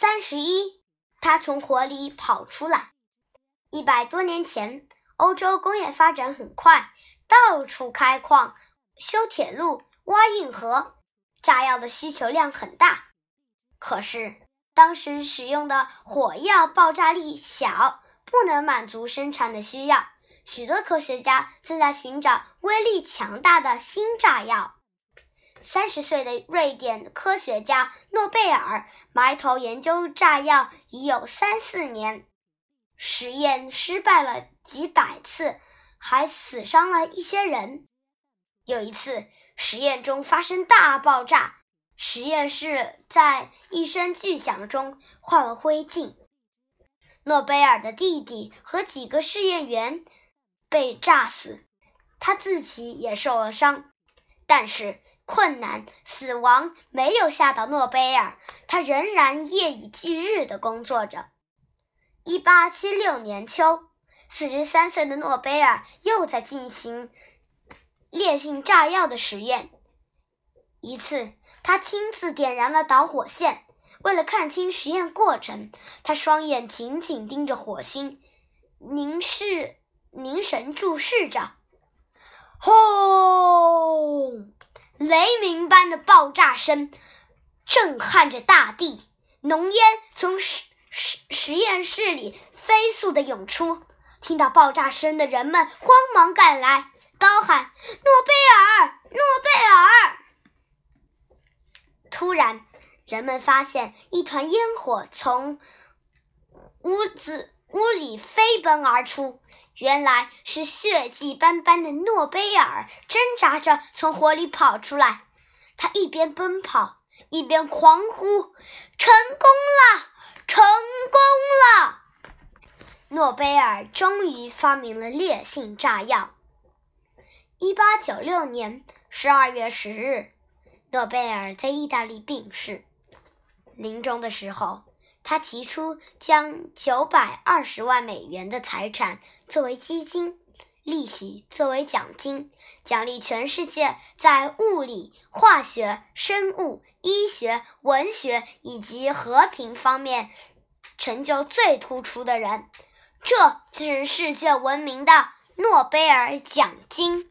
三十一，他从火里跑出来。一百多年前，欧洲工业发展很快，到处开矿、修铁路、挖运河，炸药的需求量很大。可是，当时使用的火药爆炸力小，不能满足生产的需要。许多科学家正在寻找威力强大的新炸药。三十岁的瑞典科学家诺贝尔埋头研究炸药已有三四年，实验失败了几百次，还死伤了一些人。有一次，实验中发生大爆炸，实验室在一声巨响中化为灰烬。诺贝尔的弟弟和几个试验员被炸死，他自己也受了伤，但是。困难、死亡没有吓倒诺贝尔，他仍然夜以继日地工作着。一八七六年秋，四十三岁的诺贝尔又在进行烈性炸药的实验。一次，他亲自点燃了导火线。为了看清实验过程，他双眼紧紧盯着火星，凝视、凝神注视着。轰！的爆炸声震撼着大地，浓烟从实实实验室里飞速的涌出。听到爆炸声的人们慌忙赶来，高喊：“诺贝尔，诺贝尔！”突然，人们发现一团烟火从屋子屋里飞奔而出。原来是血迹斑斑的诺贝尔挣扎着从火里跑出来，他一边奔跑一边狂呼：“成功了，成功了！”诺贝尔终于发明了烈性炸药。一八九六年十二月十日，诺贝尔在意大利病逝，临终的时候。他提出将九百二十万美元的财产作为基金，利息作为奖金，奖励全世界在物理、化学、生物、医学、文学以及和平方面成就最突出的人。这就是世界闻名的诺贝尔奖金。